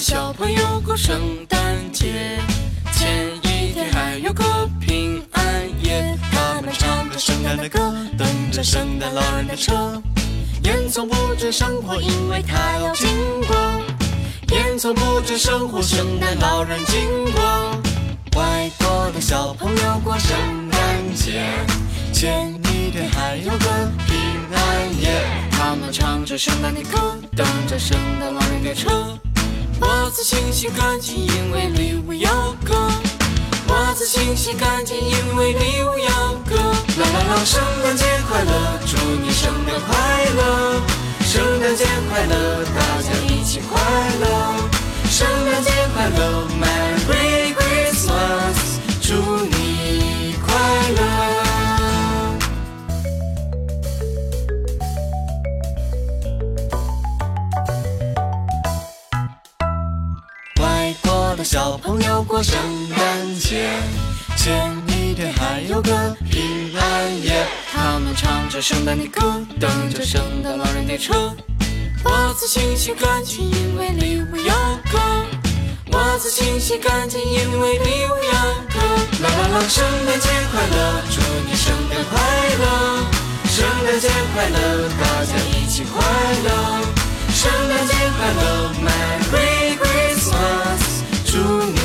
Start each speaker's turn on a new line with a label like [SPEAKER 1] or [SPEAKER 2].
[SPEAKER 1] 小朋友过圣诞节，前一天还有个平安夜，他们唱着圣诞的歌，等着圣诞老人的车。烟囱不止生火，因为它要经过。烟囱不止生火，圣诞老人经过。外国的小朋友过圣诞节，前一天还有个平安夜，他们唱着圣诞的歌，等着圣诞老人的车。我自清洗干净，因为礼物要割。袜子清洗干净，因为礼小朋友过圣诞节，前一天还有个平安夜，他们唱着圣诞的歌，等着圣诞老人的车。我自清洗干净，因为礼物要割。袜子清洗干净，因为礼物要割。啦啦啦，圣诞节快乐，祝你圣诞快乐。圣诞节快乐，大家一起快乐。圣诞节快乐，Merry Christmas，祝你